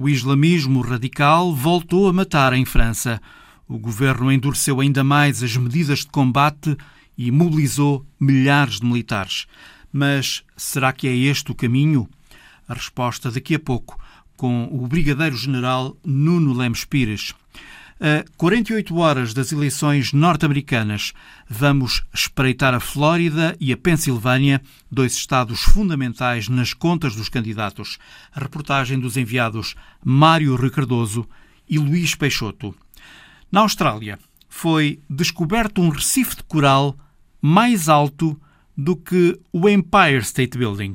O islamismo radical voltou a matar em França. O governo endureceu ainda mais as medidas de combate e mobilizou milhares de militares. Mas será que é este o caminho? A resposta daqui a pouco, com o Brigadeiro-General Nuno Lemos Pires. A 48 horas das eleições norte-americanas, vamos espreitar a Flórida e a Pensilvânia, dois estados fundamentais nas contas dos candidatos. A reportagem dos enviados Mário Ricardoso e Luís Peixoto. Na Austrália, foi descoberto um recife de coral mais alto do que o Empire State Building.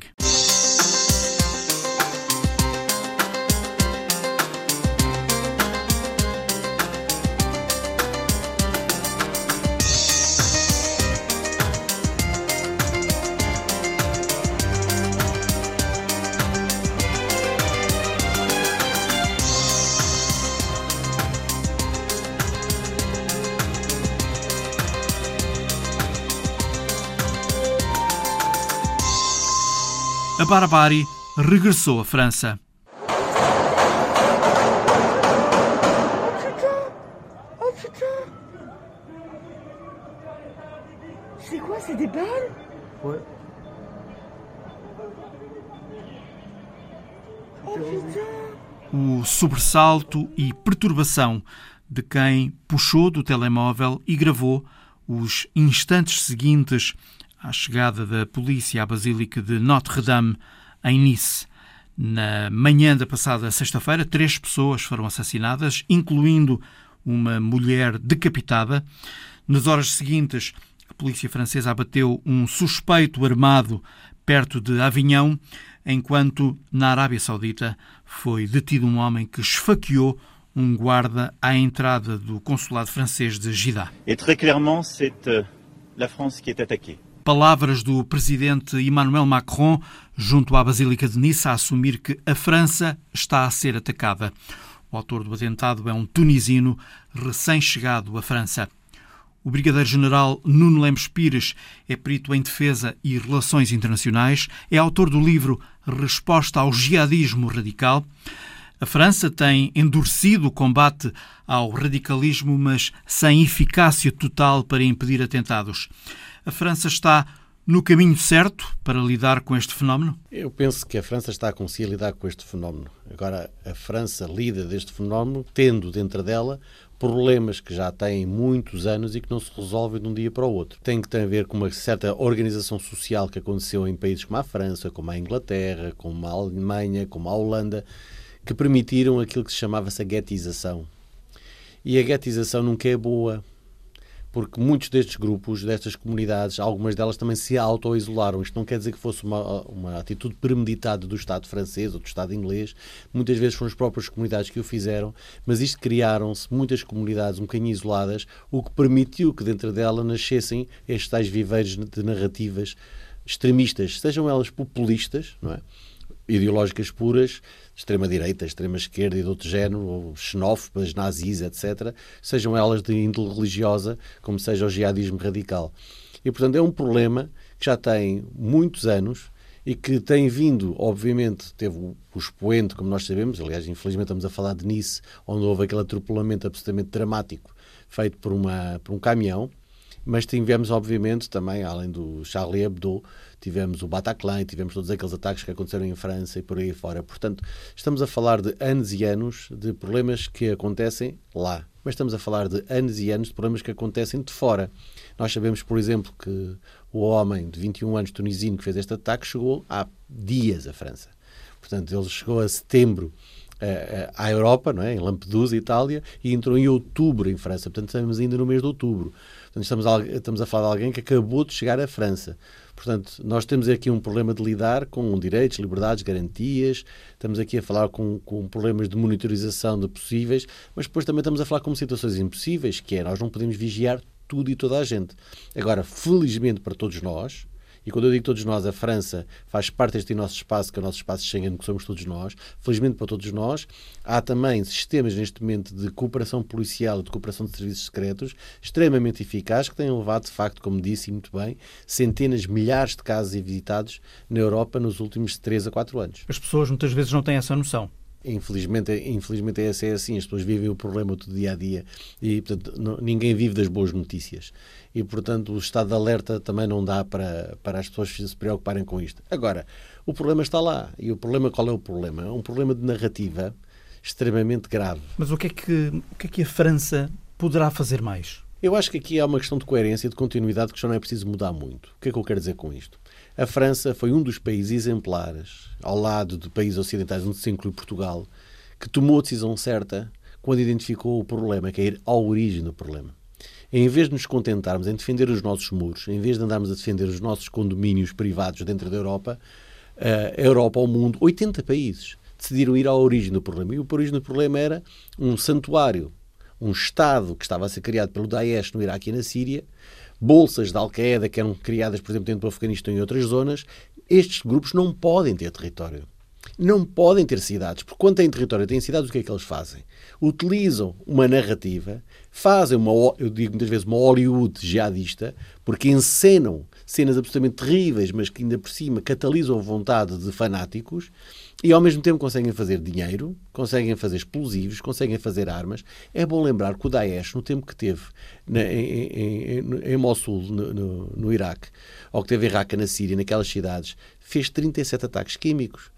Barbari regressou à França. Oh putain C'est quoi C'est des balles Ouais. Putain O sobressalto e perturbação de quem puxou do telemóvel e gravou os instantes seguintes à chegada da polícia à Basílica de Notre-Dame, em Nice. Na manhã da passada sexta-feira, três pessoas foram assassinadas, incluindo uma mulher decapitada. Nas horas seguintes, a polícia francesa abateu um suspeito armado perto de Avignon, enquanto na Arábia Saudita foi detido um homem que esfaqueou um guarda à entrada do consulado francês de Jeddah. Et très clairement, c'est euh, la France qui est attaquée. Palavras do presidente Emmanuel Macron junto à Basílica de Nice a assumir que a França está a ser atacada. O autor do atentado é um tunisino recém-chegado à França. O brigadeiro-general Nuno Lemos Pires é perito em defesa e relações internacionais, é autor do livro Resposta ao Jihadismo Radical. A França tem endurecido o combate ao radicalismo, mas sem eficácia total para impedir atentados a França está no caminho certo para lidar com este fenómeno? Eu penso que a França está a conseguir lidar com este fenómeno. Agora, a França lida deste fenómeno tendo dentro dela problemas que já têm muitos anos e que não se resolvem de um dia para o outro. Tem que ter a ver com uma certa organização social que aconteceu em países como a França, como a Inglaterra, como a Alemanha, como a Holanda, que permitiram aquilo que se chamava-se a guetização. E a guetização nunca é boa porque muitos destes grupos, destas comunidades, algumas delas também se auto-isolaram. Isto não quer dizer que fosse uma, uma atitude premeditada do Estado francês ou do Estado inglês, muitas vezes foram as próprias comunidades que o fizeram, mas isto criaram-se muitas comunidades um bocadinho isoladas, o que permitiu que dentro dela nascessem estes tais viveiros de narrativas extremistas, sejam elas populistas, não é? Ideológicas puras, extrema-direita, extrema-esquerda e de outro género, xenófobas, nazis, etc., sejam elas de índole religiosa, como seja o jihadismo radical. E, portanto, é um problema que já tem muitos anos e que tem vindo, obviamente, teve o, expoente, como nós sabemos, aliás, infelizmente estamos a falar de Nice, onde houve aquele atropelamento absolutamente dramático feito por, uma, por um caminhão, mas tivemos, obviamente, também, além do Charlie Hebdo, tivemos o Bataclan, tivemos todos aqueles ataques que aconteceram em França e por aí fora. Portanto, estamos a falar de anos e anos de problemas que acontecem lá, mas estamos a falar de anos e anos de problemas que acontecem de fora. Nós sabemos, por exemplo, que o homem de 21 anos tunisino que fez este ataque chegou há dias à França. Portanto, ele chegou a setembro eh, eh, à Europa, não é? em Lampedusa, Itália, e entrou em outubro em França. Portanto, estamos ainda no mês de outubro. Portanto, estamos a, estamos a falar de alguém que acabou de chegar à França. Portanto, nós temos aqui um problema de lidar com direitos, liberdades, garantias, estamos aqui a falar com, com problemas de monitorização de possíveis, mas depois também estamos a falar com situações impossíveis, que é nós não podemos vigiar tudo e toda a gente. Agora, felizmente para todos nós, e quando eu digo todos nós, a França faz parte deste nosso espaço, que é o nosso espaço Schengen, que somos todos nós. Felizmente para todos nós, há também sistemas neste momento de cooperação policial de cooperação de serviços secretos extremamente eficazes, que têm levado, de facto, como disse muito bem, centenas, milhares de casos evitados na Europa nos últimos 3 a 4 anos. As pessoas muitas vezes não têm essa noção. Infelizmente, infelizmente essa é assim, as pessoas vivem o problema do dia a dia e portanto, não, ninguém vive das boas notícias. E portanto o estado de alerta também não dá para, para as pessoas se preocuparem com isto. Agora, o problema está lá. E o problema, qual é o problema? É um problema de narrativa extremamente grave. Mas o que é que, o que, é que a França poderá fazer mais? Eu acho que aqui há uma questão de coerência e de continuidade que já não é preciso mudar muito. O que é que eu quero dizer com isto? A França foi um dos países exemplares, ao lado de países ocidentais, onde se inclui Portugal, que tomou a decisão certa quando identificou o problema, que é ir à origem do problema. Em vez de nos contentarmos em defender os nossos muros, em vez de andarmos a defender os nossos condomínios privados dentro da Europa, a Europa, o mundo, 80 países decidiram ir à origem do problema. E a origem do problema era um santuário, um Estado que estava a ser criado pelo Daesh no Iraque e na Síria, bolsas da Al-Qaeda que eram criadas, por exemplo, dentro do Afeganistão e outras zonas, estes grupos não podem ter território. Não podem ter cidades, porque quando têm território, têm cidades, o que é que eles fazem? Utilizam uma narrativa, fazem uma, eu digo muitas vezes, uma Hollywood jihadista, porque encenam cenas absolutamente terríveis, mas que ainda por cima catalisam a vontade de fanáticos e ao mesmo tempo conseguem fazer dinheiro, conseguem fazer explosivos, conseguem fazer armas. É bom lembrar que o Daesh, no tempo que teve na, em, em, em, Mossul, no, no, no Iraque, ou que teve em Raqqa, na Síria, naquelas cidades, fez 37 ataques químicos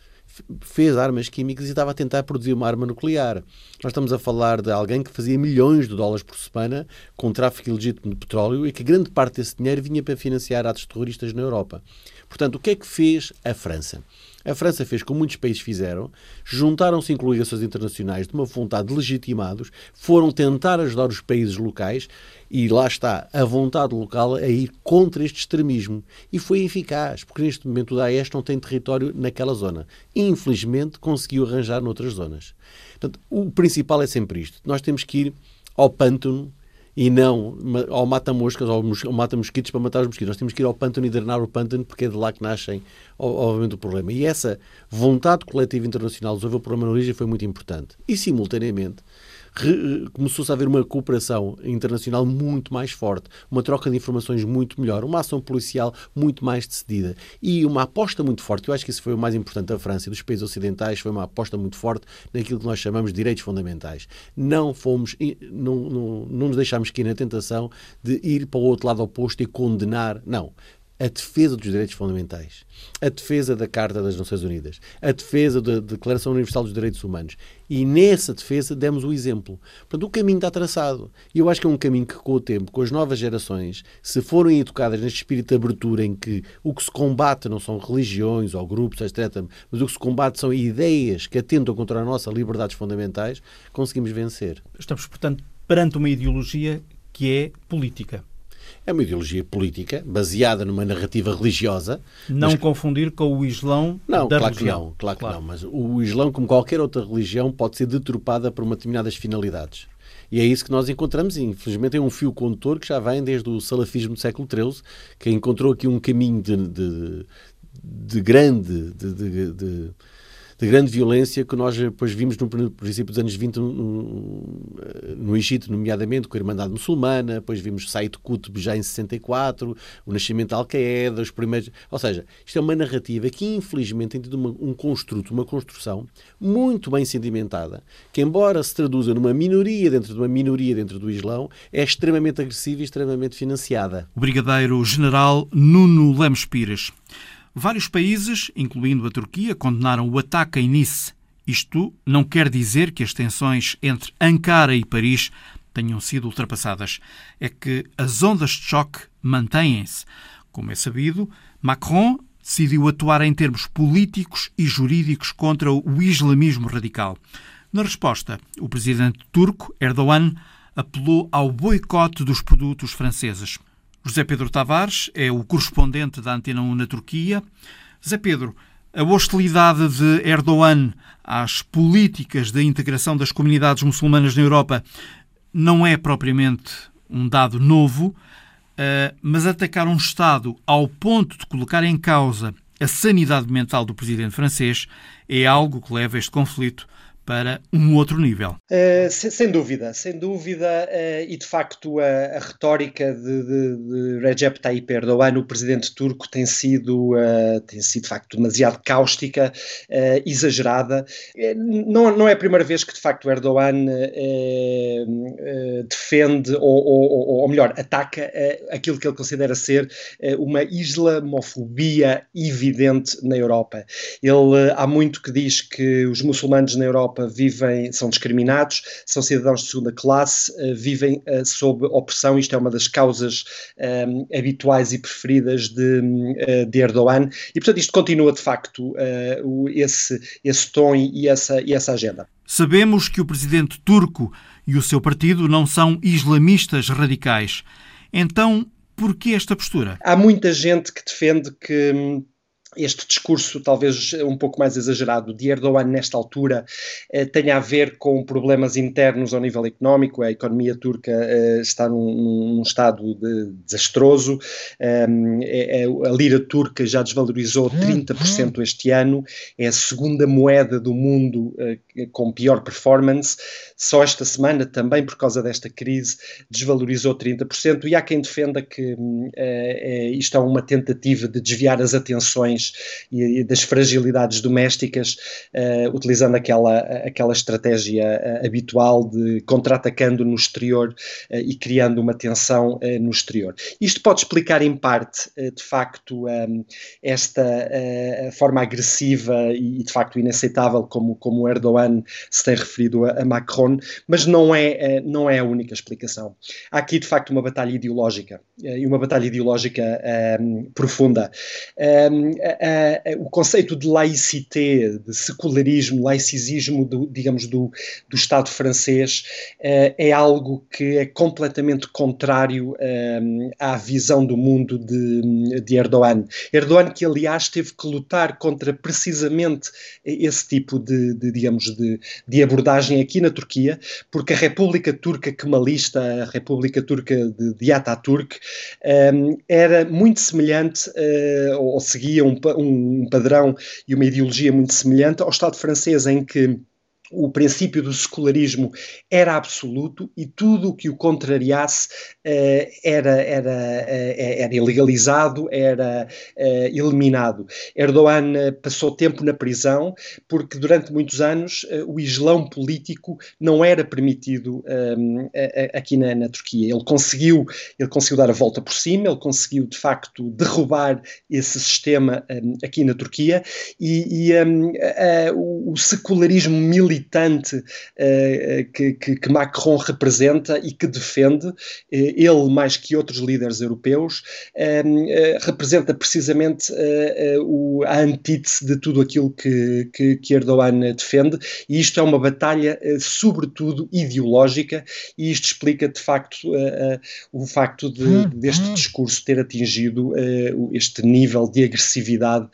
fez armas químicas e estava a tentar produzir uma arma nuclear. Nós estamos a falar de alguém que fazia milhões de dólares por semana com tráfico ilegítimo de petróleo e que grande parte desse dinheiro vinha para financiar atos terroristas na Europa. Portanto, o que é que fez a França? A França fez como muitos países fizeram, juntaram-se em coligações internacionais de uma vontade de legitimados, foram tentar ajudar os países locais e lá está a vontade local a ir contra este extremismo. E foi eficaz, porque neste momento o Daesh não tem território naquela zona. Infelizmente conseguiu arranjar noutras zonas. Portanto, o principal é sempre isto. Nós temos que ir ao pântano e não ao mata-moscas ou mata-mosquitos para matar os mosquitos. Nós temos que ir ao pântano e drenar o pântano porque é de lá que nascem, obviamente, o problema. E essa vontade coletiva internacional de resolver o problema na origem foi muito importante. E, simultaneamente, começou-se a haver uma cooperação internacional muito mais forte, uma troca de informações muito melhor, uma ação policial muito mais decidida e uma aposta muito forte. Eu acho que isso foi o mais importante da França e dos países ocidentais, foi uma aposta muito forte naquilo que nós chamamos de direitos fundamentais. Não fomos, não, não, não nos deixámos cair na tentação de ir para o outro lado oposto e condenar. Não a defesa dos direitos fundamentais, a defesa da Carta das Nações Unidas, a defesa da Declaração Universal dos Direitos Humanos. E nessa defesa demos o exemplo. Portanto, o caminho está traçado. E eu acho que é um caminho que, com o tempo, com as novas gerações, se forem educadas neste espírito de abertura em que o que se combate não são religiões ou grupos, etc., mas o que se combate são ideias que atentam contra as nossas liberdades fundamentais, conseguimos vencer. Estamos, portanto, perante uma ideologia que é política. É uma ideologia política baseada numa narrativa religiosa. Não mas... confundir com o Islão não, da claro religião. Que não, claro, claro que não. Mas o Islão, como qualquer outra religião, pode ser deturpada por uma determinadas finalidades. E é isso que nós encontramos, infelizmente é um fio condutor que já vem desde o salafismo do século XIII, que encontrou aqui um caminho de, de, de grande, de, de de grande violência que nós depois vimos no princípio dos anos 20 no, no Egito, nomeadamente com a Irmandade Muçulmana, depois vimos Said Qutb já em 64, o nascimento da Al-Qaeda, os primeiros... Ou seja, isto é uma narrativa que infelizmente tem tido uma, um construto, uma construção muito bem sedimentada, que embora se traduza numa minoria dentro de uma minoria dentro do Islão, é extremamente agressiva e extremamente financiada. O Brigadeiro General Nuno Lemos Pires. Vários países, incluindo a Turquia, condenaram o ataque em Nice. Isto não quer dizer que as tensões entre Ankara e Paris tenham sido ultrapassadas. É que as ondas de choque mantêm-se. Como é sabido, Macron decidiu atuar em termos políticos e jurídicos contra o islamismo radical. Na resposta, o presidente turco, Erdogan, apelou ao boicote dos produtos franceses. José Pedro Tavares é o correspondente da Antena 1 na Turquia. José Pedro, a hostilidade de Erdogan às políticas de integração das comunidades muçulmanas na Europa não é propriamente um dado novo, eh, mas atacar um Estado ao ponto de colocar em causa a sanidade mental do presidente francês é algo que leva este conflito para um outro nível. Uh, sem, sem, dúvida, sem dúvida, uh, e de facto a, a retórica de, de, de, Recep Tayyip Erdogan, o presidente turco, tem sido, uh, tem sido de facto demasiado cáustica, exagerada. Não, não é a primeira vez que de facto Erdogan defende, ou, ou, ou, melhor, ataca aquilo que ele considera ser uma islamofobia evidente na Europa. Ele há muito que diz que os muçulmanos na Europa Europa vivem, são discriminados, são cidadãos de segunda classe, uh, vivem uh, sob opressão. Isto é uma das causas um, eh, habituais e preferidas de, uh, de, Erdogan. E, portanto, isto continua, de facto, o, esse, esse tom e essa, e essa agenda. Sabemos que o presidente turco e o seu partido não são islamistas radicais. Então, por que esta postura? Há muita gente que defende que hum, este discurso, talvez um pouco mais exagerado, de Erdogan nesta altura, eh, tenha a ver com problemas internos ao nível económico. A economia turca eh, está num, num estado de, desastroso. Eh, é, é, a lira turca já desvalorizou 30% este ano. É a segunda moeda do mundo eh, com pior performance. Só esta semana, também por causa desta crise, desvalorizou 30%. E há quem defenda que eh, eh, isto é uma tentativa de desviar as atenções e, e das fragilidades domésticas, uh, utilizando aquela, aquela estratégia uh, habitual de contra-atacando no exterior uh, e criando uma tensão no exterior. Isto pode explicar, em parte, de facto, um, esta forma agressiva e, de facto, inaceitável como, como Erdogan se tem referido a, a Macron, mas não é, não é a única explicação. Há aqui, de facto, uma batalha ideológica e uma batalha ideológica um, profunda. Um, o conceito de laicité, de secularismo, laicismo, do, digamos, do, do Estado francês, uh, é algo que é completamente contrário à visão do mundo de, de Erdogan. Erdogan, que aliás teve que lutar contra precisamente esse tipo de, de digamos, de, de abordagem aqui na Turquia, porque a República Turca Kemalista, a República Turca de, de Ataturk, um, era muito semelhante, uh, ou seguia um, um padrão e uma ideologia muito semelhante ao Estado francês, em que o princípio do secularismo era absoluto e tudo o que o contrariasse uh, era, era, uh, era ilegalizado, era uh, eliminado. Erdogan passou tempo na prisão porque durante muitos anos o islão político não era permitido aqui na, na, Turquia. Ele conseguiu, ele conseguiu dar a volta por cima, ele conseguiu de facto derrubar esse sistema aqui na Turquia e, e um, o secularismo militar militante uh, que, que, que, Macron representa e que defende, uh, ele mais que outros líderes europeus, uh, representa precisamente o, a antítese de tudo aquilo que, que, que, Erdogan defende, e isto é uma batalha sobretudo ideológica, e isto explica de facto o facto de, hum, deste hum. discurso ter atingido este nível de agressividade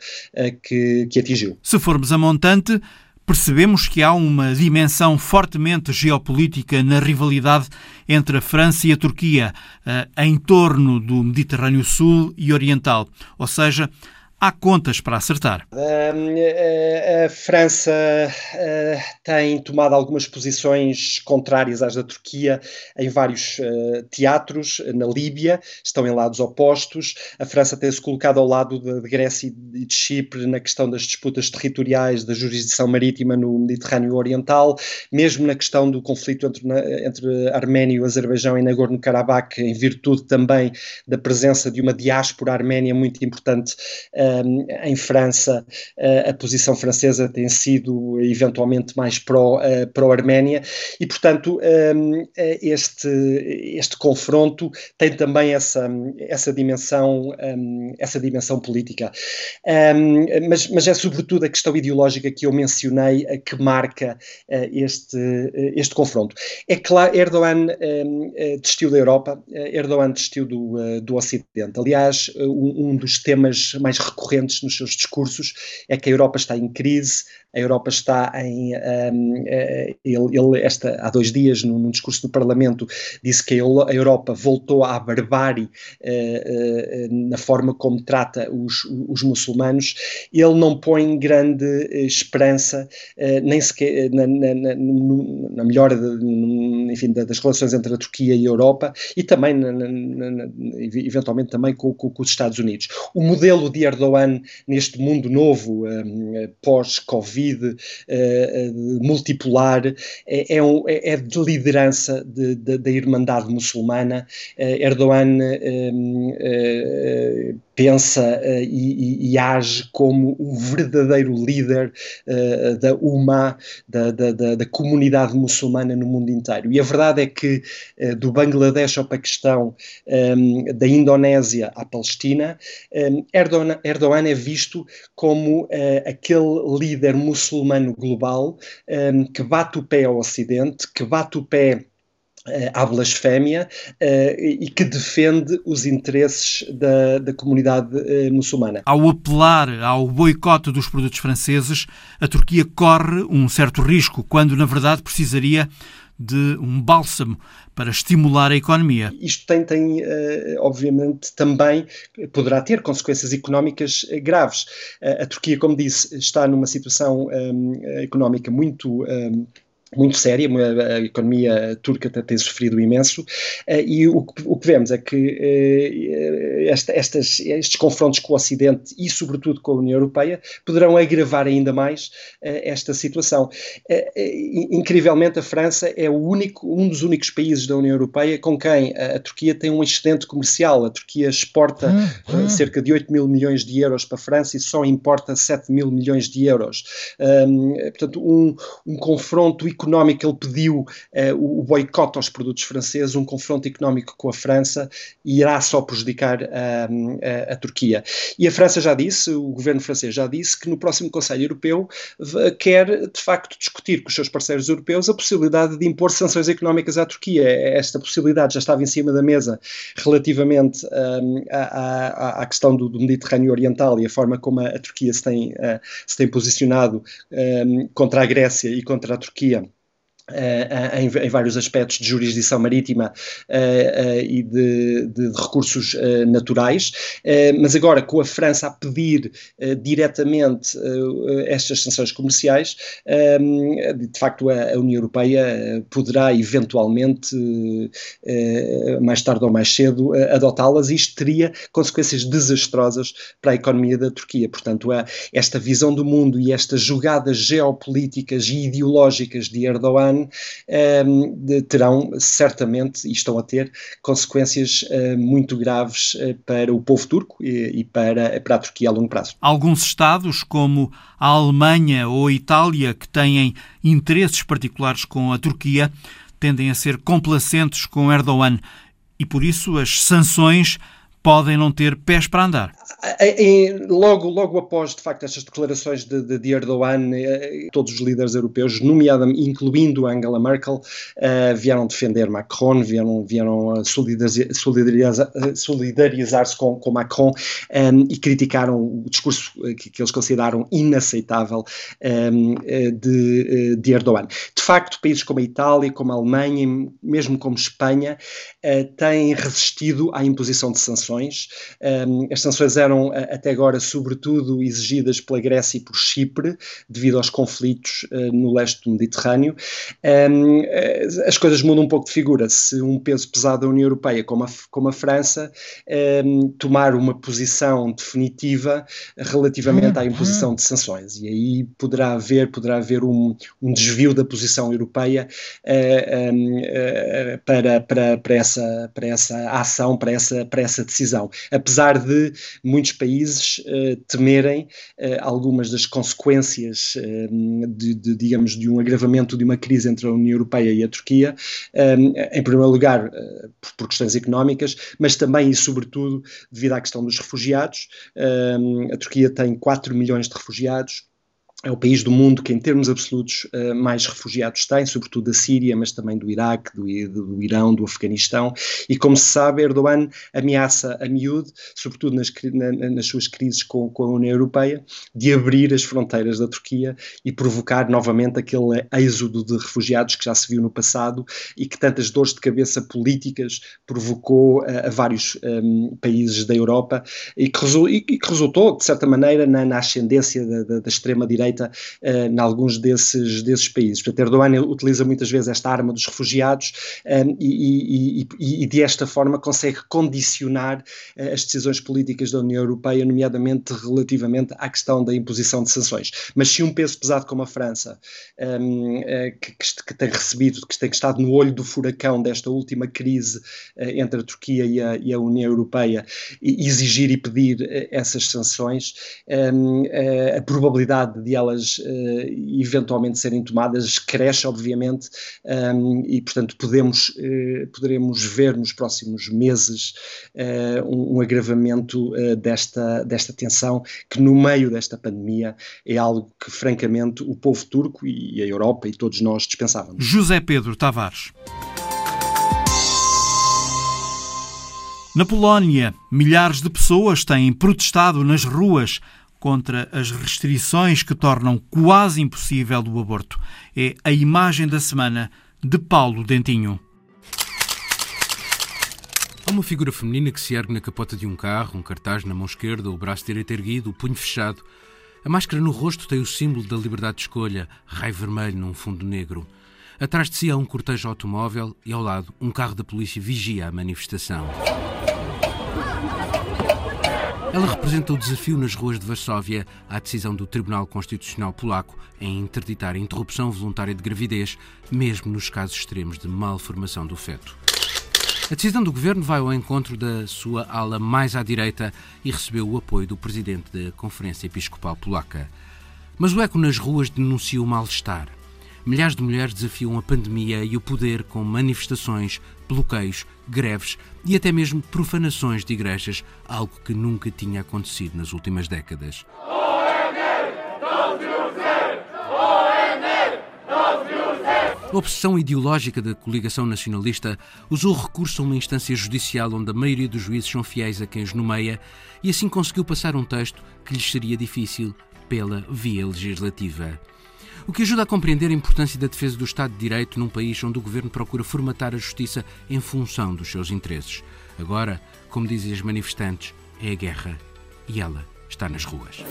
que, que atingiu. Se formos a montante, percebemos que há uma dimensão fortemente geopolítica na rivalidade entre a França e a Turquia, eh, em torno do Mediterrâneo Sul e Oriental. Ou seja, há contas para acertar. a, a França uh, tem tomado algumas posições contrárias às da Turquia em vários uh, teatros, na Líbia, estão em lados opostos. A França tem-se colocado ao lado de, de, Grécia e de Chipre na questão das disputas territoriais da jurisdição marítima no Mediterrâneo Oriental, mesmo na questão do conflito entre, entre Arménia e Azerbaijão e Nagorno-Karabakh, em virtude também da presença de uma diáspora arménia muito importante. Uh, em França a posição francesa tem sido eventualmente mais pró-Arménia pró e, portanto, este, este confronto tem também essa, essa, dimensão, essa dimensão política. Mas, mas é sobretudo a questão ideológica que eu mencionei que marca este, este confronto. É claro, Erdogan desistiu da Europa, Erdogan desistiu do, do Ocidente. Aliás, um, um dos temas mais recorrentes recorrentes nos seus discursos é que a Europa está em crise, A Europa está em. Um, ele, ele, esta, há dois dias, num, num, discurso do Parlamento, disse que a Europa voltou à barbárie uh, uh, na forma como trata os, os muçulmanos. Ele não põe grande esperança, nem sequer na, na, na, na melhora de, enfim, das relações entre a Turquia e a Europa e também, eventualmente, também com, com, com os Estados Unidos. O modelo de Erdogan neste mundo novo, um, pós-Covid, uh, multipolar, é, é, um, é, de liderança de, de, da Irmandade Muçulmana. Uh, Erdogan um, uh, pensa uh, e, e, age como o verdadeiro líder uh, da UMA, da, da, da, comunidade muçulmana no mundo inteiro. E a verdade é que uh, do Bangladesh ao Paquistão, um, da Indonésia à Palestina, um, Erdogan, Erdogan, é visto como aquele líder muçulmano global um, que bate o pé ao Ocidente, que bate o pé à blasfémia uh, e que defende os interesses da, da comunidade uh, muçulmana. Ao apelar ao boicote dos produtos franceses, a Turquia corre um certo risco, quando na verdade precisaria de um bálsamo para estimular a economia. Isto tem, tem uh, obviamente, também poderá ter consequências económicas graves. a Turquia, como disse, está numa situação um, económica muito um, muito séria, a economia turca tem sofrido imenso, eh, e o que, o que vemos é que eh, esta, estas, estes confrontos com o Ocidente e, sobretudo, com a União Europeia poderão agravar ainda mais eh, esta situação. Incrivelmente, a França é o único, um dos únicos países da União Europeia com quem a, a Turquia tem um excedente comercial. A Turquia exporta hum, hum. cerca de 8 mil milhões de euros para a França e só importa 7 mil milhões de euros. Um, portanto, um, um confronto económico económico, ele pediu uh, o boicote aos produtos franceses, um confronto económico com a França, irá só prejudicar uh, a, a, Turquia. E a França já disse, o governo francês já disse, que no próximo Conselho Europeu quer, de facto, discutir com os seus parceiros europeus a possibilidade de impor sanções económicas à Turquia. Esta possibilidade já estava em cima da mesa relativamente um, à, à, questão do, do, Mediterrâneo Oriental e a forma como a, a Turquia se tem, uh, se tem posicionado um, contra a Grécia e contra a Turquia Uh, em, em, vários aspectos de jurisdição marítima uh, uh, e de, de, de recursos naturais, mas agora com a França a pedir diretamente estas sanções comerciais, de facto a, a, União Europeia poderá eventualmente, mais tarde ou mais cedo, adotá-las e isto teria consequências desastrosas para a economia da Turquia. Portanto, esta visão do mundo e estas jogadas geopolíticas e ideológicas de Erdogan um, ehm, terão certamente, e estão a ter, consequências uh, muito graves uh, para o povo turco e, e, para, para a Turquia a longo prazo. Alguns Estados, como a Alemanha ou a Itália, que têm interesses particulares com a Turquia, tendem a ser complacentes com Erdogan e, por isso, as sanções podem não ter pés para andar. Logo, logo após, de facto, estas declarações de, de Erdogan, eh, todos os líderes europeus, nomeadamente, incluindo Angela Merkel, uh, vieram defender Macron, vieram, vieram solidarizar-se solidarizar com, com Macron ehm, e criticaram o discurso que, que eles consideraram inaceitável ehm, de, de Erdogan. De facto, países como a Itália, como a Alemanha, mesmo como Espanha, têm resistido à imposição de sanções. Um, as sanções eram até agora, sobretudo, exigidas pela Grécia e por Chipre, devido aos conflitos uh, no leste do Mediterrâneo. Um, as coisas mudam um pouco de figura. Se um peso pesado da União Europeia, como a, como a França, um, tomar uma posição definitiva relativamente à imposição de sanções. E aí poderá haver, poderá haver um, um desvio da posição europeia para, para, para, essa, para essa ação, para essa, para essa decisão apesar de muitos países uh, temerem uh, algumas das consequências uh, de, de, digamos, de um agravamento de uma crise entre a União Europeia e a Turquia, em primeiro lugar por, por, questões económicas, mas também e sobretudo devido à questão dos refugiados. a Turquia tem 4 milhões de refugiados, é o país do mundo que, em termos absolutos, uh, mais refugiados tem, sobretudo da Síria, mas também do Iraque, do, do, Irão, do Afeganistão. E, como se sabe, Erdogan ameaça a miúde, sobretudo nas, na, nas suas crises com, com, a União Europeia, de abrir as fronteiras da Turquia e provocar novamente aquele êxodo de refugiados que já se viu no passado e que tantas dores de cabeça políticas provocou uh, a vários um, ehm, países da Europa e que, e que, resultou, de certa maneira, na, na ascendência da, da, da extrema-direita feita uh, em alguns desses, desses países. Portanto, Erdogan utiliza muitas vezes esta arma dos refugiados ehm, e, e, e, desta forma consegue condicionar uh, as decisões políticas da União Europeia, nomeadamente relativamente à questão da imposição de sanções. Mas se um peso pesado como a França, ehm, eh, que, que, tem recebido, que tem estado no olho do furacão desta última crise entre a Turquia e a, e a União Europeia, exigir e pedir essas sanções, ehm, a probabilidade de elas uh, eventualmente serem tomadas cresce, obviamente, um, e portanto podemos, uh, poderemos ver nos próximos meses uh, um, um, agravamento desta, desta tensão que no meio desta pandemia é algo que francamente o povo turco e a Europa e todos nós dispensávamos. José Pedro Tavares. Na Polónia, milhares de pessoas têm protestado nas ruas contra as restrições que tornam quase impossível o aborto. É a imagem da semana de Paulo Dentinho. Há uma figura feminina que se ergue na capota de um carro, um cartaz na mão esquerda, o braço direito erguido, o punho fechado. A máscara no rosto tem o símbolo da liberdade de escolha, raio vermelho num fundo negro. Atrás de si há um cortejo automóvel e ao lado um carro da polícia vigia a manifestação. Ela representa o desafio nas ruas de Varsóvia à decisão do Tribunal Constitucional Polaco em interditar a interrupção voluntária de gravidez, mesmo nos casos extremos de malformação do feto. A decisão do governo vai ao encontro da sua ala mais à direita e recebeu o apoio do presidente da Conferência Episcopal Polaca. Mas o eco nas ruas denuncia o mal-estar milhares de mulheres desafiam a pandemia e o poder com manifestações, bloqueios, greves e até mesmo profanações de igrejas, algo que nunca tinha acontecido nas últimas décadas. A obsessão ideológica da coligação nacionalista usou recurso a uma instância judicial onde a maioria dos juízes são fiéis a quem os nomeia e assim conseguiu passar um texto que lhes seria difícil pela via legislativa o que ajuda a compreender a importância da defesa do Estado de Direito num país onde o governo procura formatar a justiça em função dos seus interesses. Agora, como dizem as manifestantes, é a guerra e ela está nas ruas.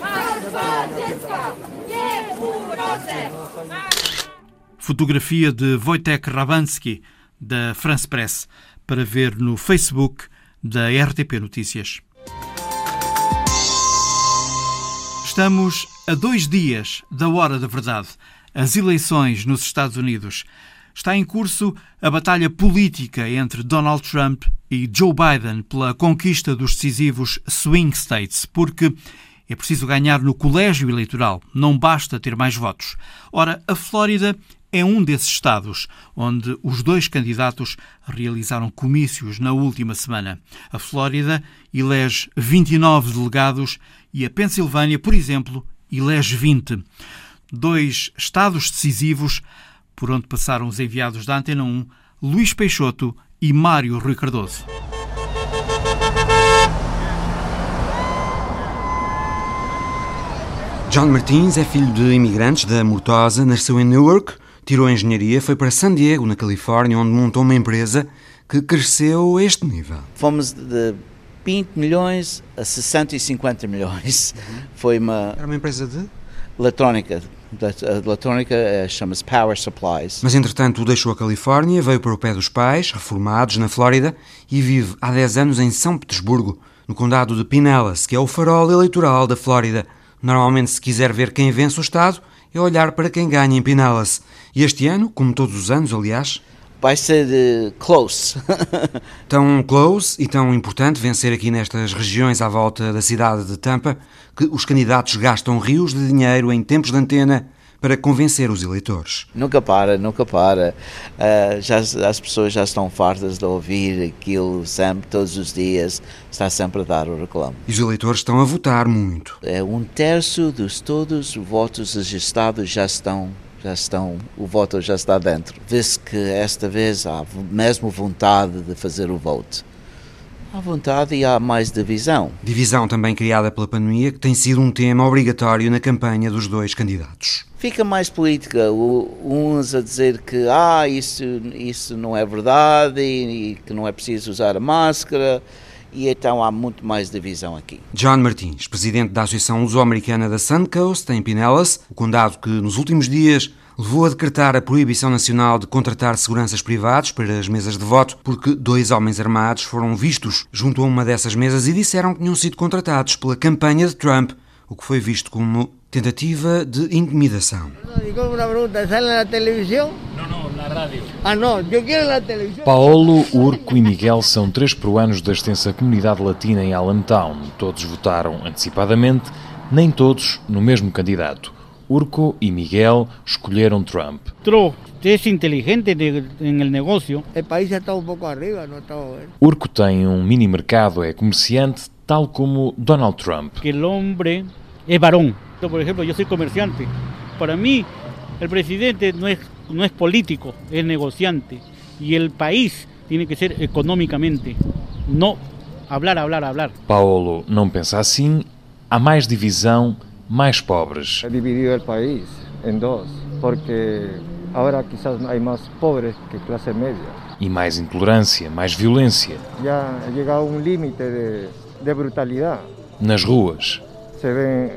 Fotografia de Wojtek Rabansky, da France Press, para ver no Facebook da RTP Notícias. Estamos a dois dias da hora da verdade, as eleições nos Estados Unidos. Está em curso a batalha política entre Donald Trump e Joe Biden pela conquista dos decisivos swing states, porque é preciso ganhar no colégio eleitoral, não basta ter mais votos. Ora, a Flórida é um desses estados onde os dois candidatos realizaram comícios na última semana. A Flórida elege 29 delegados e a Pensilvânia, por exemplo, elege 20. Dois estados decisivos por onde passaram os enviados da Antena 1, Luís Peixoto e Mário Rui Cardoso. John Martins é filho de imigrantes da Murtosa, nasceu em Newark, tirou a engenharia, foi para San Diego, na Califórnia, onde montou uma empresa que cresceu a este nível. Fomos de 20 milhões a 650 milhões. Uhum. Foi uma. Era uma empresa de? Eletrónica. A eletrónica eh, chama-se Power Supplies. Mas entretanto deixou a Califórnia, veio para o pé dos pais, reformados na Flórida, e vive há 10 anos em São Petersburgo, no condado de Pinellas, que é o farol eleitoral da Flórida. Normalmente, se quiser ver quem vence o Estado, é olhar para quem ganha em Pinellas. E este ano, como todos os anos, aliás, vai ser uh, close. tão close e tão importante vencer aqui nestas regiões à volta da cidade de Tampa que os candidatos gastam rios de dinheiro em tempos de antena para convencer os eleitores. Nunca para, nunca para. Uh, já, as pessoas já estão fartas de ouvir aquilo sempre, todos os dias, está sempre a dar o reclamo. E os eleitores estão a votar muito. É um terço dos todos os votos registrados já estão já estão, o voto já está dentro. Vê-se que esta vez há mesmo vontade de fazer o voto. Há vontade e há mais divisão. Divisão também criada pela pandemia, que tem sido um tema obrigatório na campanha dos dois candidatos. Fica mais política, uns a dizer que ah, isso, isso não é verdade e, e que não é preciso usar a máscara e então há muito mais divisão aqui. John Martins, presidente da Associação Luso-Americana da Suncoast, em Pinellas, o condado que nos últimos dias levou a decretar a proibição nacional de contratar seguranças privados para as mesas de voto, porque dois homens armados foram vistos junto a uma dessas mesas e disseram que tinham sido contratados pela campanha de Trump, o que foi visto como tentativa de intimidação. Não, não, na não, eu quero na televisão. Paolo, Urco e Miguel são três peruanos da extensa comunidade latina em Allentown. Todos votaram antecipadamente, nem todos no mesmo candidato. Urco e Miguel escolheram Trump. Trump é inteligente no negócio. O país já está um pouco arriba, não está Urco tem um mini mercado, é comerciante, tal como Donald Trump. Que o homem é varão. Por exemplo, eu sou comerciante. Para mim, o presidente não é, não é político, é negociante. E o país tem que ser economicamente, não hablar, hablar, hablar. Paulo não pensa assim. Há mais divisão mais pobres. Ha dividido el país en dos, porque agora quizás hay más pobres que clase media. E mais intolerância, mais violência. Já ha llegado um limite de, de brutalidade. Nas ruas. Se vê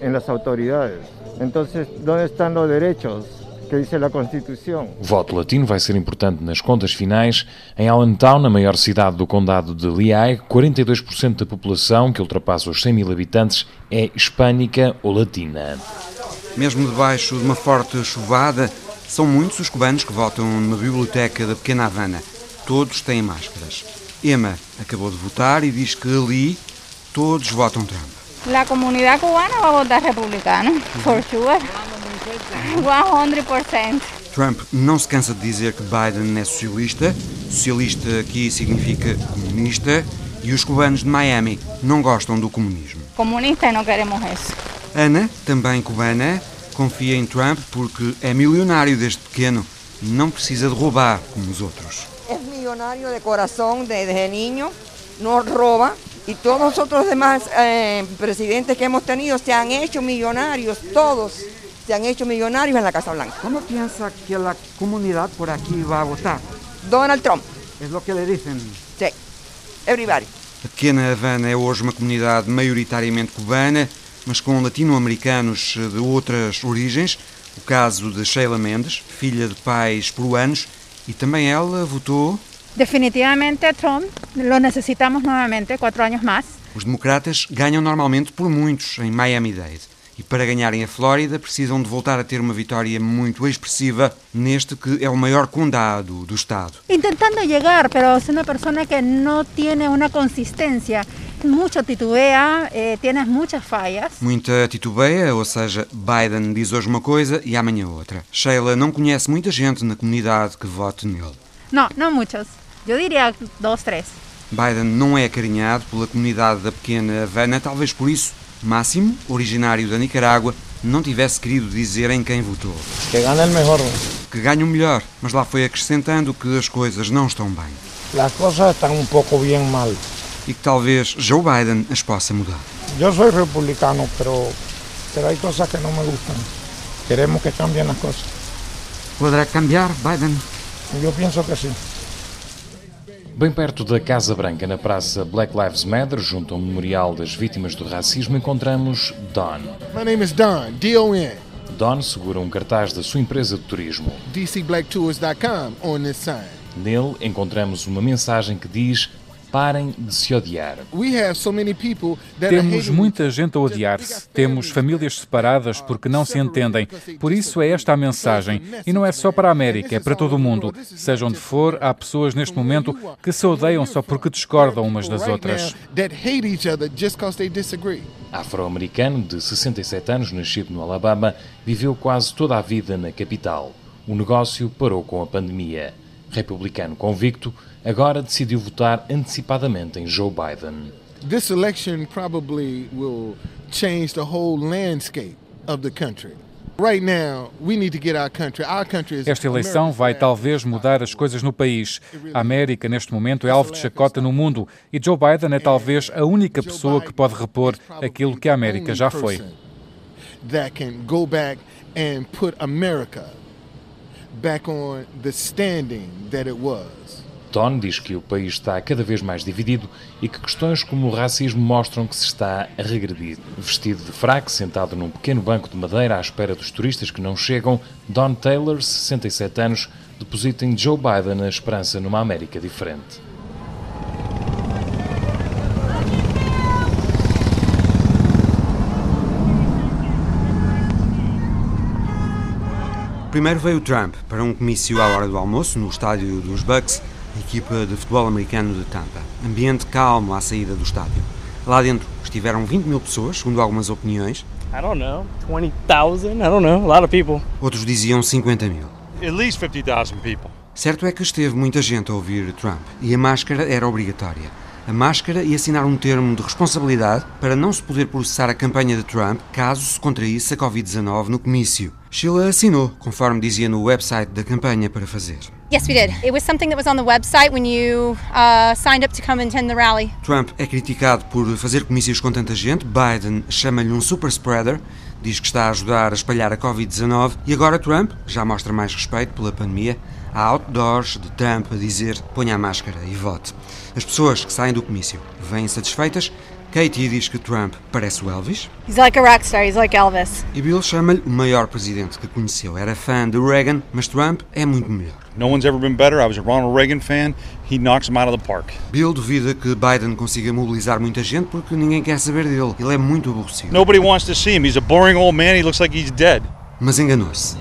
em las autoridades. Então, onde estão os direitos que diz a Constituição. O voto latino vai ser importante nas contas finais. Em Allentown, a maior cidade do condado de Lehigh, 42% da população, que ultrapassa os 100 mil habitantes, é hispânica ou latina. Mesmo debaixo de uma forte chuvada, são muitos os cubanos que votam numa biblioteca da pequena Havana. Todos têm máscaras. Emma acabou de votar e diz que ali todos votam Trump. A comunidade cubana vai votar republicano, for sure. 100%. Trump não se cansa de dizer que Biden é socialista. Socialista aqui significa comunista. E os cubanos de Miami não gostam do comunismo. Comunista não queremos isso. Ana, também cubana, confia em Trump porque é milionário desde pequeno. Não precisa de roubar como os outros. É milionário de coração desde niño, não rouba. E todos os outros demais eh, presidentes que hemos tenido se han hecho millonarios, todos se han hecho millonarios en la Casa Blanca. ¿Cómo piensa que la comunidad por aquí va a votar? Donald Trump. Es lo que le dicen. Sí, everybody. A pequena Havana é hoje uma comunidade maioritariamente cubana, mas com latino-americanos de outras origens. O caso de Sheila Mendes, filha de pais peruanos, e também ela votou. Definitivamente Trump, lo necessitamos novamente, quatro anos mais. Os democratas ganham normalmente por muitos em Miami-Dade. E para ganharem a Flórida precisam de voltar a ter uma vitória muito expressiva neste que é o maior condado do estado. Intentando chegar, mas é uma pessoa que não tem uma consistência. Muito titubeia, eh, tienes muitas falhas. Muita titubeia, ou seja, Biden diz hoje uma coisa e amanhã outra. Sheila não conhece muita gente na comunidade que vote nele. Não, não muitos. Eu diria dois, três. Biden não é acarinhado pela comunidade da pequena Havana, talvez por isso Máximo, originário da Nicarágua, não tivesse querido dizer em quem votou. Que ganhe o melhor. Que ganhe o melhor, mas lá foi acrescentando que as coisas não estão bem. As coisas estão um pouco bem mal. E que talvez Joe Biden as possa mudar. Eu sou republicano, pero, pero hay cosas que não me gustam. Queremos que cambiem as coisas. Poderá cambiar, Biden? Eu penso que sim. Bem perto da Casa Branca, na praça Black Lives Matter, junto ao Memorial das Vítimas do Racismo, encontramos Don. My name is Don, D-O-N. Don segura um cartaz da sua empresa de turismo. DCBlackTours.com on this sign. Nele encontramos uma mensagem que diz parem de se odiar. Temos muita gente a odiar-se. Temos famílias separadas porque não se entendem. Por isso é esta a mensagem. E não é só para a América, é para todo o mundo. Seja onde for, há pessoas neste momento que se odeiam só porque discordam umas das outras. Afro-americano de 67 anos, nascido no Alabama, viveu quase toda a vida na capital. O negócio parou com a pandemia. Republicano convicto, agora decidiu votar antecipadamente em Joe Biden. This election probably will change the whole landscape of the country. Esta eleição vai talvez mudar as coisas no país. A América, neste momento, é alvo de chacota no mundo e Joe Biden é talvez a única pessoa que pode repor aquilo que a América já foi. back on the standing that it was. Ton diz que o país está cada vez mais dividido e que questões como o racismo mostram que se está a regredir. Vestido de fraque, sentado num pequeno banco de madeira à espera dos turistas que não chegam, Don Taylor, 67 anos, deposita em Joe Biden a esperança numa América diferente. Primeiro veio Trump para um comício à hora do almoço no estádio dos Bucks, equipa de futebol americano de Tampa. Ambiente calmo à saída do estádio. Lá dentro estiveram 20 mil pessoas, segundo algumas opiniões. I don't know, 20,000, I don't know, a lot of people. Outros diziam 50 mil. At least 50,000 people. Certo é que esteve muita gente a ouvir Trump e a máscara era obrigatória a máscara e assinar um termo de responsabilidade para não se poder processar a campanha de Trump caso se contraísse a Covid-19 no comício. Sheila assinou, conforme dizia no website da campanha para fazer. Yes, we did. It was something that was on the website when you uh, signed up to come attend the rally. Trump é criticado por fazer comícios com tanta gente. Biden chama-lhe um super spreader diz que está a ajudar a espalhar a Covid-19 e agora Trump já mostra mais respeito pela pandemia. Há outdoors de Trump a dizer ponha a máscara e vote. As pessoas que saem do comício vêm satisfeitas. Katie diz que Trump parece o Elvis. He's like a rock star, he's like Elvis. E Bill chama-lhe o maior presidente que conheceu. Era fã de Reagan, mas Trump é muito melhor. No one's ever been better. I was a Ronald Reagan fan. He knocks him out of the park. Bill duvida que Biden consiga mobilizar muita gente porque ninguém quer saber dele. Ele é muito aborrecido. Nobody wants to see him. He's a boring old man. He looks like he's dead. Mas enganou-se.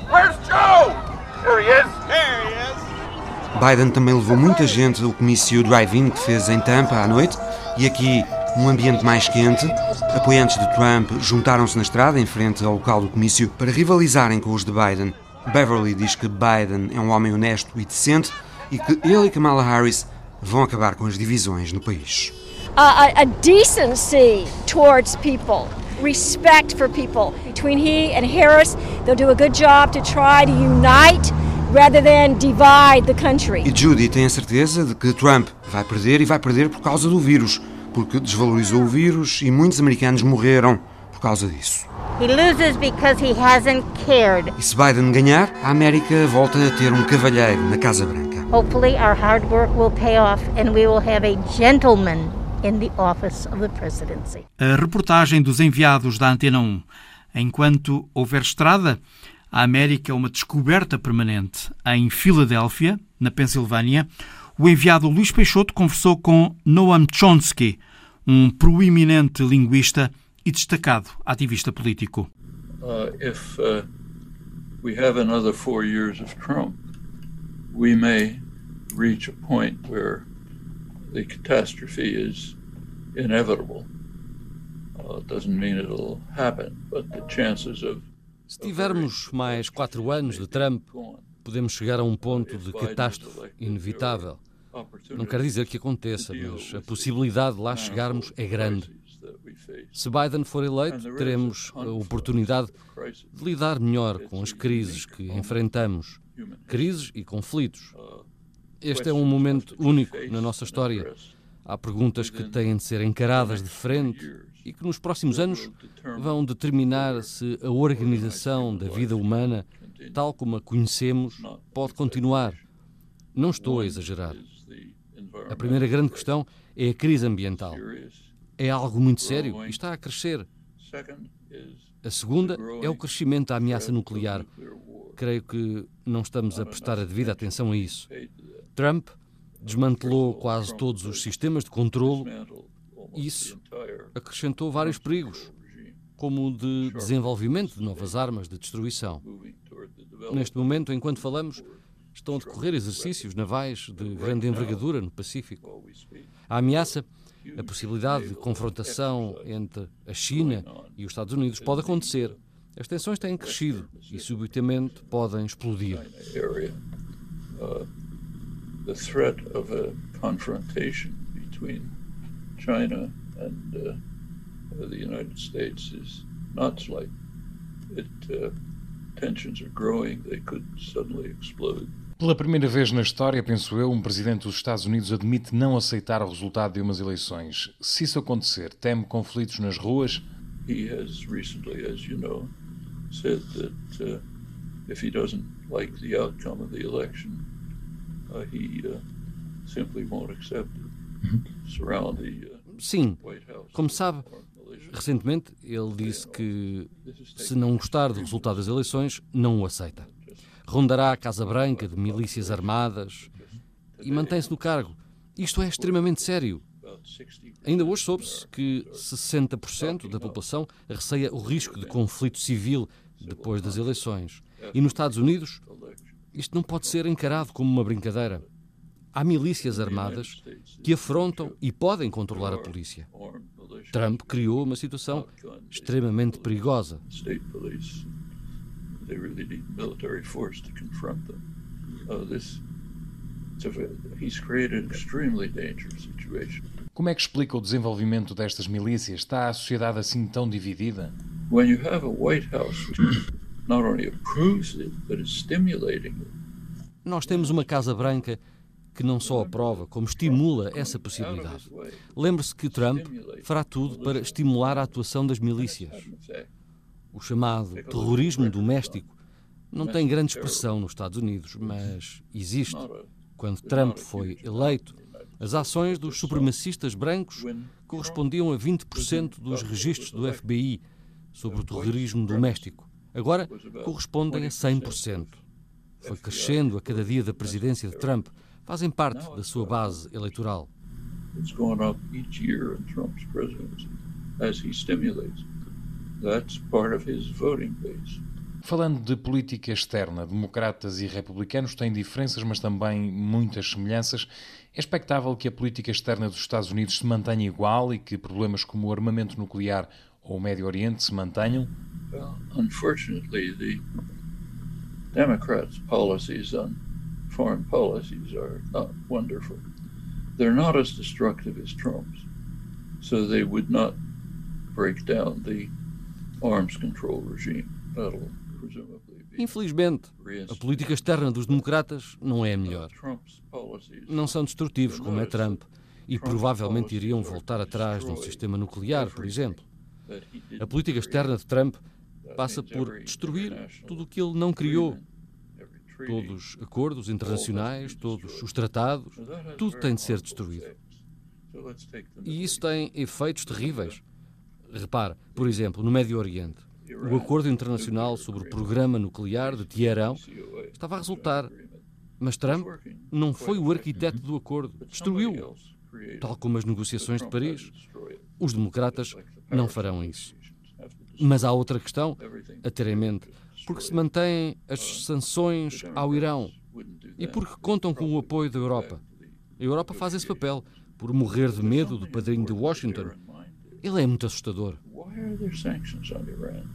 Biden também levou muita gente ao comício drive-in que fez em Tampa à noite e aqui um ambiente mais quente. Apoiantes de Trump juntaram-se na estrada em frente ao local do comício para rivalizarem com os de Biden. Beverly diz que Biden é um homem honesto e decente e que ele e Kamala Harris vão acabar com as divisões no país. Uh, a decency towards people, respect for people. Between he and Harris, they'll do a good job to try to unite rather than divide the country. E Judy tem a certeza de que Trump vai perder e vai perder por causa do vírus, porque desvalorizou o vírus e muitos americanos morreram por causa disso. He loses because he hasn't cared. E se Biden ganhar, a América volta a ter um cavalheiro na Casa Branca. Hopefully our hard work will pay off and we will have a gentleman in the office of the presidency. A reportagem dos enviados da Antena 1. Enquanto houver estrada, a América é uma descoberta permanente. Em Filadélfia, na Pensilvânia, o enviado Luís Peixoto conversou com Noam Chomsky, um proeminente linguista e destacado ativista político. Uh, if uh, we have another four years of Trump, we may reach a point where the catastrophe is inevitable. Uh, it doesn't mean it'll happen, but the chances of se tivermos mais quatro anos de Trump, podemos chegar a um ponto de catástrofe inevitável. Não quer dizer que aconteça, mas a possibilidade de lá chegarmos é grande. Se Biden for eleito, teremos a oportunidade de lidar melhor com as crises que enfrentamos crises e conflitos. Este é um momento único na nossa história. Há perguntas que têm de ser encaradas de frente e que nos próximos anos vão determinar se a organização da vida humana, tal como a conhecemos, pode continuar. Não estou a exagerar. A primeira grande questão é a crise ambiental. É algo muito sério e está a crescer. A segunda é o crescimento da ameaça nuclear. Creio que não estamos a prestar a devida atenção a isso. Trump desmantelou quase todos os sistemas de controlo. Isso acrescentou vários perigos, como o de desenvolvimento de novas armas de destruição. Neste momento, enquanto falamos, estão a decorrer exercícios navais de grande envergadura no Pacífico. A ameaça, a possibilidade de confrontação entre a China e os Estados Unidos pode acontecer. As tensões têm crescido e subitamente podem explodir. The threat of a confrontation between China and uh, the United States is not slight. It, uh, tensions are growing, they could suddenly explode. Pela primeira vez na história, penso eu, um presidente dos Estados Unidos admite não aceitar o resultado de umas eleições. Se isso acontecer, teme conflitos nas ruas? He has recently, as you know, said that uh, if he doesn't like the outcome of the election, uh, he uh, simply won't accept it. Uh, Sim, como sabe, recentemente ele disse que se não gostar do resultado das eleições, não o aceita. Rondará a Casa Branca de milícias armadas e mantém-se no cargo. Isto é extremamente sério. Ainda hoje soube-se que 60% da população receia o risco de conflito civil depois das eleições. E nos Estados Unidos, isto não pode ser encarado como uma brincadeira. Há milícias armadas que afrontam e podem controlar a polícia. Trump criou uma situação extremamente perigosa. Como é que explica o desenvolvimento destas milícias? Está a sociedade assim tão dividida? When you have a White House which not only approves it, but is stimulating it. Nós temos uma Casa Branca que não só aprova, como estimula essa possibilidade. Lembre-se que Trump fará tudo para estimular a atuação das milícias. O chamado terrorismo doméstico não tem grande expressão nos Estados Unidos, mas existe. Quando Trump foi eleito, as ações dos supremacistas brancos correspondiam a 20% dos registros do FBI sobre o terrorismo doméstico. Agora correspondem a 100%. Foi crescendo a cada dia da presidência de Trump. Fazem parte da sua base eleitoral. It's going up each year in Trump's presidency as he stimulates. That's part of his voting base. Falando de política externa, democratas e republicanos têm diferenças, mas também muitas semelhanças. É expectável que a política externa dos Estados Unidos se mantenha igual e que problemas como o armamento nuclear ou o Médio Oriente se mantenham? Well, unfortunately, the Democrats' policies on foreign policies are not wonderful. They're not as destructive as Trump's, so they would not break down the arms control regime. That'll presumably be. Infelizmente, a política externa dos democratas não é a melhor. Não são destrutivos como é Trump e provavelmente iriam voltar atrás de um sistema nuclear, por exemplo. A política externa de Trump passa por destruir tudo o que ele não criou. Todos os acordos internacionais, todos os tratados, tudo tem de ser destruído. E isso tem efeitos terríveis. Repare, por exemplo, no Médio Oriente, o acordo internacional sobre o programa nuclear de Teherão estava a resultar, mas Trump não foi o arquiteto do acordo, destruiu-o, tal como as negociações de Paris. Os democratas não farão isso. Mas há outra questão a ter em mente, porque se mantêm as sanções ao Irão e porque contam com o apoio da Europa. A Europa faz esse papel por morrer de medo do padrinho de Washington. Ele é muito assustador. Why are there sanctions on Iran?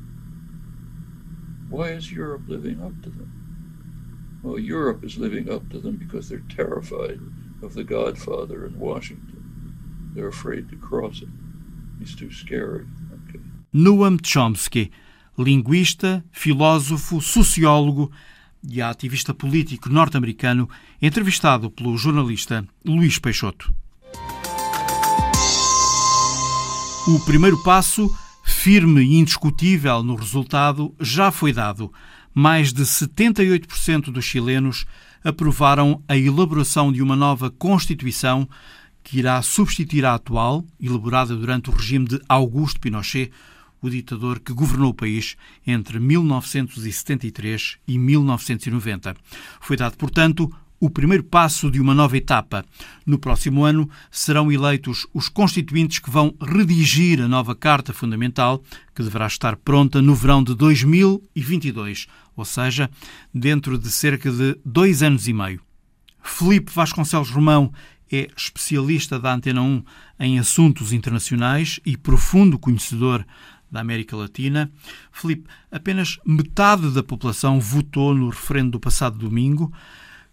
Why is Europe living up to them? Well, Europe is living up to them because they're terrified of the Godfather in Washington. They're afraid to cross it. He's too scary. Okay. Noam Chomsky, linguista, filósofo, sociólogo e ativista político norte-americano, entrevistado pelo jornalista Luís Peixoto. O primeiro passo, firme e indiscutível no resultado, já foi dado. Mais de 78% dos chilenos aprovaram a elaboração de uma nova Constituição que irá substituir a atual, elaborada durante o regime de Augusto Pinochet, o ditador que governou o país entre 1973 e 1990. Foi dado, portanto, o primeiro passo de uma nova etapa. No próximo ano serão eleitos os constituintes que vão redigir a nova Carta Fundamental, que deverá estar pronta no verão de 2022, ou seja, dentro de cerca de dois anos e meio. Felipe Vasconcelos Romão é especialista da Antena 1 em assuntos internacionais e profundo conhecedor da América Latina. Felipe, apenas metade da população votou no referendo do passado domingo.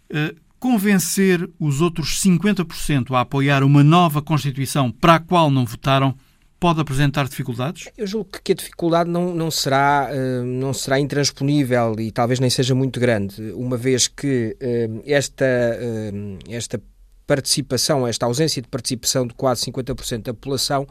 Uh, convencer os outros 50% a apoiar uma nova Constituição para a qual não votaram pode apresentar dificuldades? Eu julgo que a dificuldade não, não, será, uh, não será intransponível e talvez nem seja muito grande, uma vez que uh, esta, esta participação, esta ausência de participação de quase 50% da população,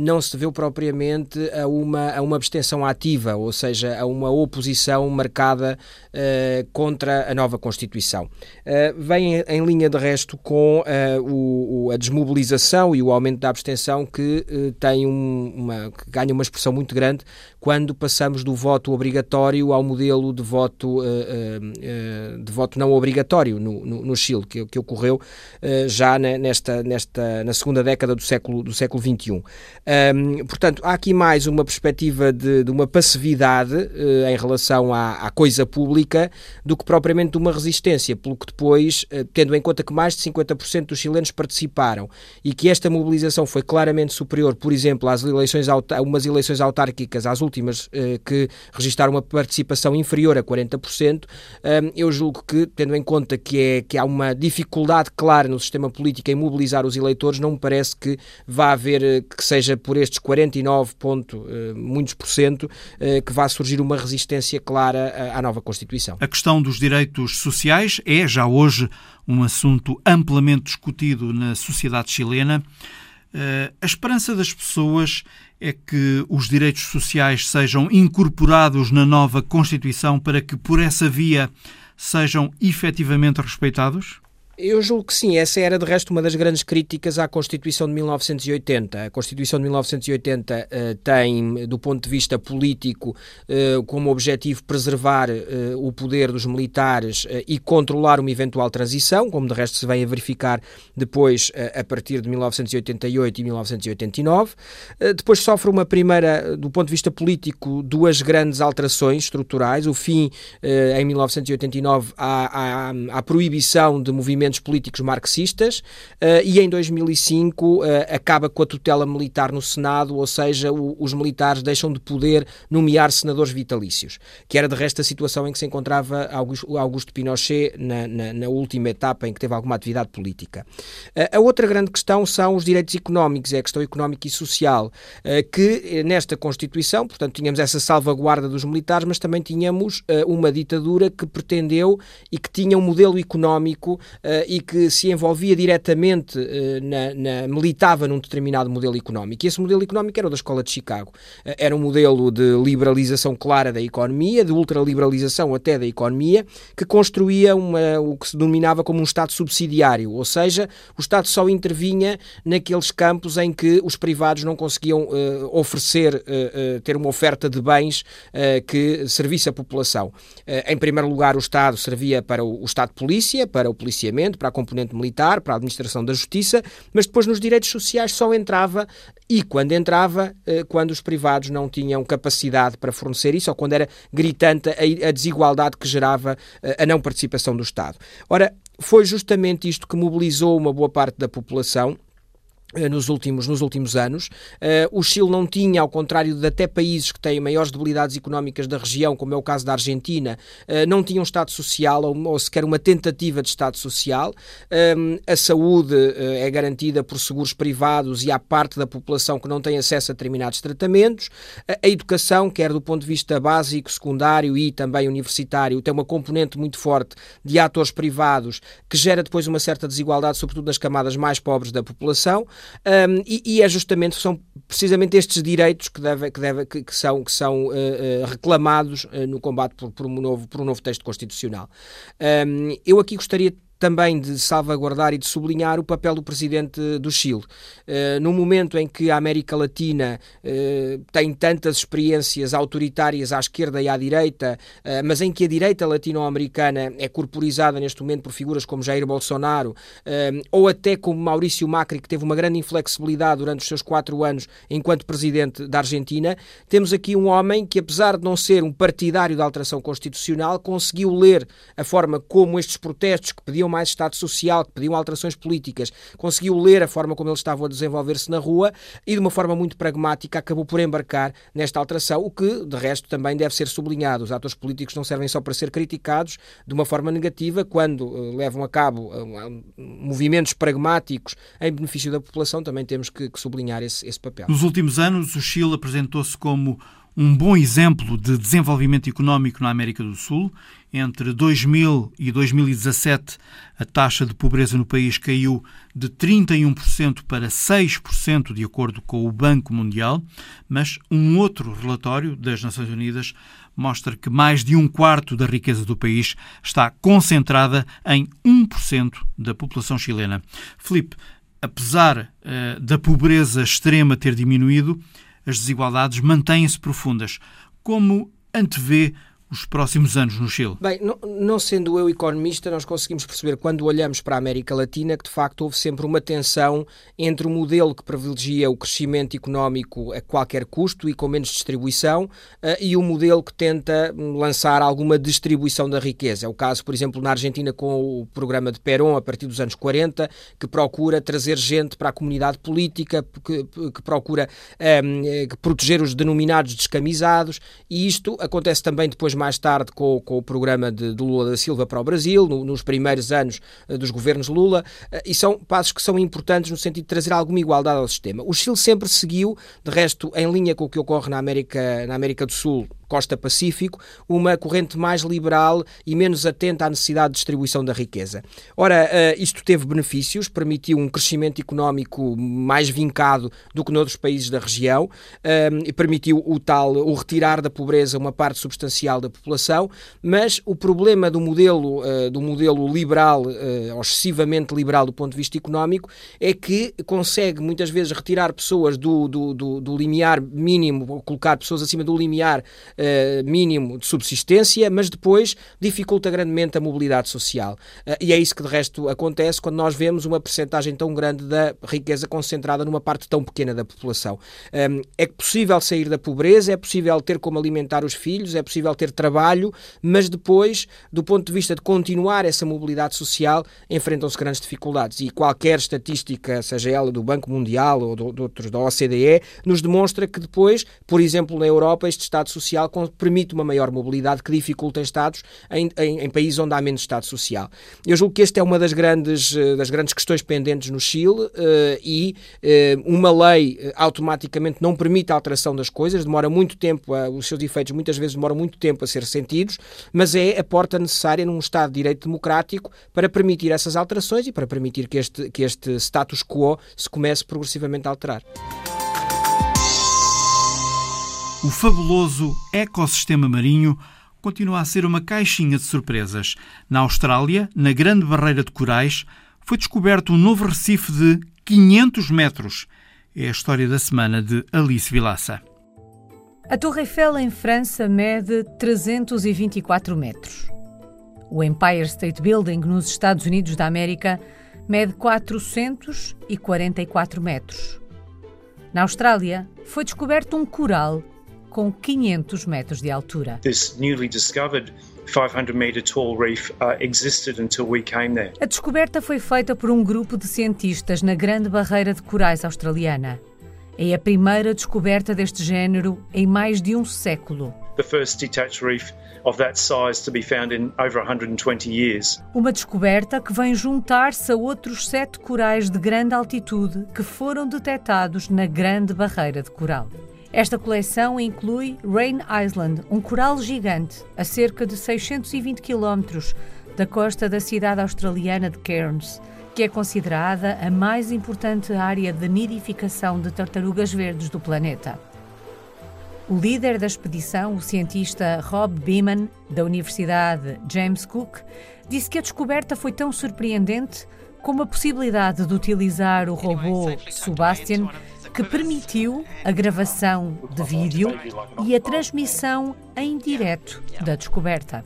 não se deveu propriamente a uma, a uma abstenção ativa, ou seja, a uma oposição marcada uh, contra a nova Constituição. Uh, vem em linha de resto com uh, o, a desmobilização e o aumento da abstenção que tem um, uma, que ganha uma expressão muito grande quando passamos do voto obrigatório ao modelo de voto, de voto não obrigatório no, no, no Chile, que, que ocorreu já nesta, nesta, na segunda década do século, do século XXI. Um, portanto, há aqui mais uma perspectiva de, de uma passividade uh, em relação à, à, coisa pública do que propriamente de uma resistência, pelo que depois, uh, tendo em conta que mais de 50% dos chilenos participaram e que esta mobilização foi claramente superior, por exemplo, às eleições, umas eleições autárquicas, às últimas, uh, que registaram uma participação inferior a 40%, eu julgo que, tendo em conta que, é, que há uma dificuldade clara no sistema político em mobilizar os eleitores, não me parece que vá haver, que seja por estes 49 ponto, uh, muitos por cento, uh, que vai surgir uma resistência clara à, à nova Constituição. A questão dos direitos sociais é já hoje um assunto amplamente discutido na sociedade chilena. A esperança das pessoas é que os direitos sociais sejam incorporados na nova Constituição para que, por essa via, sejam efetivamente respeitados? Eu julgo que sim. Essa era, de resto, uma das grandes críticas à Constituição de 1980. A Constituição de 1980 uh, tem, do ponto de vista político, uh, como objetivo preservar uh, o poder dos militares e controlar uma eventual transição, como de resto se vem a verificar depois, a partir de 1988 e 1989. depois sofre uma primeira, do ponto de vista político, duas grandes alterações estruturais. O fim, em 1989, à, à, à proibição de movimentos movimentos políticos marxistas uh, e em 2005 uh, eh, acaba com a tutela militar no Senado, ou seja, o, os militares deixam de poder nomear senadores vitalícios, que era de resto a situação em que se encontrava Augusto, Augusto Pinochet na, na, na, última etapa em que teve alguma atividade política. Uh, a outra grande questão são os direitos económicos, é a questão económica e social, que nesta Constituição, portanto, tínhamos essa salvaguarda dos militares, mas também tínhamos uma ditadura que pretendeu e que tinha um modelo económico e que se envolvia diretamente eh, na, na, militava num determinado modelo económico. E esse modelo económico era o da Escola de Chicago. Eh, era um modelo de liberalização clara da economia, de ultraliberalização até da economia, que construía uma, o que se denominava como um Estado subsidiário, ou seja, o Estado só intervinha naqueles campos em que os privados não conseguiam uh, oferecer, uh, uh, ter uma oferta de bens que servisse a população. em primeiro lugar, o Estado servia para o, o Estado de polícia, para o policiamento, para a componente militar, para a administração da justiça, mas depois nos direitos sociais só entrava e quando entrava, eh, quando os privados não tinham capacidade para fornecer isso, ou quando era gritante a desigualdade que gerava eh, a não participação do Estado. Ora, foi justamente isto que mobilizou uma boa parte da população nos últimos, nos últimos anos. Uh, o Chile não tinha, ao contrário de até países que têm maiores debilidades económicas da região, como é o caso da Argentina, uh, não tinha um Estado social ou, ou, sequer uma tentativa de Estado social. a saúde uh, é garantida por seguros privados e há parte da população que não tem acesso a determinados tratamentos. a educação, quer do ponto de vista básico, secundário e também universitário, tem uma componente muito forte de atores privados que gera depois uma certa desigualdade, sobretudo nas camadas mais pobres da população. Um, e, e, é justamente, são precisamente estes direitos que, deve, que, deve, que, que são, que são uh, reclamados uh, no combate por, por, um novo, por um novo texto constitucional. Um, eu aqui gostaria também de salvaguardar e de sublinhar o papel do presidente do Chile. Uh, no momento em que a América Latina uh, tem tantas experiências autoritárias à esquerda e à direita, uh, mas em que a direita latino-americana é corporizada neste momento por figuras como Jair Bolsonaro, ou até como Maurício Macri, que teve uma grande inflexibilidade durante os seus quatro anos enquanto presidente da Argentina, temos aqui um homem que, apesar de não ser um partidário da alteração constitucional, conseguiu ler a forma como estes protestos que pediam mais Estado Social, que pediam alterações políticas, conseguiu ler a forma como eles estavam a desenvolver-se na rua e, de uma forma muito pragmática, acabou por embarcar nesta alteração, o que, de resto, também deve ser sublinhado. Os atores políticos não servem só para ser criticados de uma forma negativa quando uh, levam a cabo uh, movimentos pragmáticos em benefício da população, também temos que, que sublinhar esse, esse papel. Nos últimos anos, o Chile apresentou-se como um bom exemplo de desenvolvimento económico na América do Sul. Entre 2000 e 2017, a taxa de pobreza no país caiu de 31% para 6%, de acordo com o Banco Mundial. Mas um outro relatório das Nações Unidas mostra que mais de um quarto da riqueza do país está concentrada em 1% da população chilena. Felipe, apesar uh, da pobreza extrema ter diminuído, as desigualdades mantêm-se profundas. Como antevê os próximos anos no Chile? Bem, não, não, sendo eu economista, nós conseguimos perceber quando olhamos para a América Latina que de facto houve sempre uma tensão entre o modelo que privilegia o crescimento económico a qualquer custo e com menos distribuição uh, e o modelo que tenta lançar alguma distribuição da riqueza. É o caso, por exemplo, na Argentina com o programa de Perón a partir dos anos 40, que procura trazer gente para a comunidade política, que, que procura um, ehm, proteger os denominados descamisados e isto acontece também depois mais tarde com, com o programa de, de, Lula da Silva para o Brasil, no, nos primeiros anos uh, dos governos Lula, uh, e são passos que são importantes no sentido de trazer alguma igualdade ao sistema. O Chile sempre seguiu, de resto, em linha com o que ocorre na América, na América do Sul, Costa Pacífico, uma corrente mais liberal e menos atenta à necessidade de distribuição da riqueza. Ora, eh, isto teve benefícios, permitiu um crescimento económico mais vincado do que noutros países da região, eh, e permitiu o tal, o retirar da pobreza uma parte substancial da população, mas o problema do modelo, eh, do modelo liberal, ou excessivamente liberal do ponto de vista económico, é que consegue muitas vezes retirar pessoas do, do, do, do limiar mínimo, colocar pessoas acima do limiar uh, mínimo de subsistência, mas depois dificulta grandemente a mobilidade social. Uh, e é isso que de resto acontece quando nós vemos uma percentagem tão grande da riqueza concentrada numa parte tão pequena da população. Ehm, é possível sair da pobreza, é possível ter como alimentar os filhos, é possível ter trabalho, mas depois, do ponto de vista de continuar essa mobilidade social, enfrentam-se grandes dificuldades. E qualquer estatística, seja ela do Banco Mundial ou de outros da OCDE, nos demonstra que depois, por exemplo, na Europa, este Estado Social permite uma maior mobilidade que dificulta Estados em, em, em, países onde há menos Estado Social. Eu julgo que esta é uma das grandes, eh, das grandes questões pendentes no Chile uh, e uh, uma lei automaticamente não permite a alteração das coisas, demora muito tempo, a, os seus efeitos muitas vezes demoram muito tempo a ser sentidos, mas é a porta necessária num Estado de Direito democrático para permitir essas alterações e para permitir que este, que este status quo se comece progressivamente a alterar. O fabuloso ecossistema marinho continua a ser uma caixinha de surpresas. Na Austrália, na Grande Barreira de Corais, foi descoberto um novo recife de 500 metros. É a história da semana de Alice Vilaça. A Torre Eiffel em França mede 324 metros. O Empire State Building nos Estados Unidos da América mede 444 metros. Na Austrália, foi descoberto um coral com 500 metros de altura. This newly discovered 500 meter tall reef uh, existed until we came there. A descoberta foi feita por um grupo de cientistas na Grande Barreira de Corais australiana. É a primeira descoberta deste género em mais de um século. The first detached reef of that size to be found in over 120 years. Uma descoberta que vem juntar-se a outros sete corais de grande altitude que foram detectados na Grande Barreira de Coral. Esta coleção inclui Rain Island, um coral gigante a cerca de 620 quilómetros da costa da cidade australiana de Cairns, que é considerada a mais importante área de nidificação de tartarugas verdes do planeta. O líder da expedição, o cientista Rob Beeman, da Universidade James Cook, disse que a descoberta foi tão surpreendente como a possibilidade de utilizar o robô Sebastian, que permitiu a gravação de vídeo e a transmissão em direto da descoberta.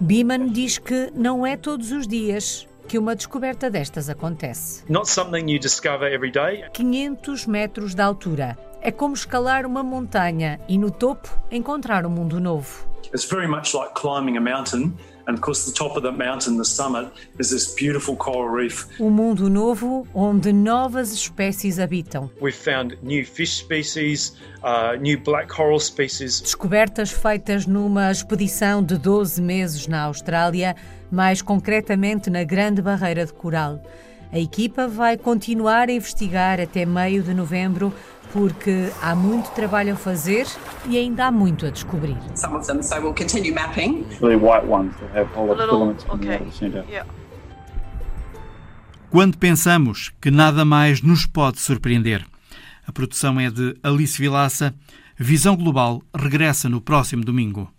Beeman diz que não é todos os dias que uma descoberta destas acontece. Not something you discover every day. 500 metros de altura. É como escalar uma montanha e no topo encontrar um mundo novo. It's very much like climbing a mountain. And of course, the top of that mountain, the summit, is this beautiful coral reef. Um mundo novo onde novas espécies habitam. We've found new fish species, uh, new black coral species. Descobertas feitas numa expedição de 12 meses na Austrália, mais concretamente na Grande Barreira de Coral. A equipa vai continuar a investigar até meio de novembro porque há muito trabalho a fazer e ainda há muito a descobrir. Some of them, so we'll continue mapping. Really white ones that have all the filaments coming out of the center. Yeah. Quando pensamos que nada mais nos pode surpreender. A produção é de Alice Vilaça. Visão Global regressa no próximo domingo.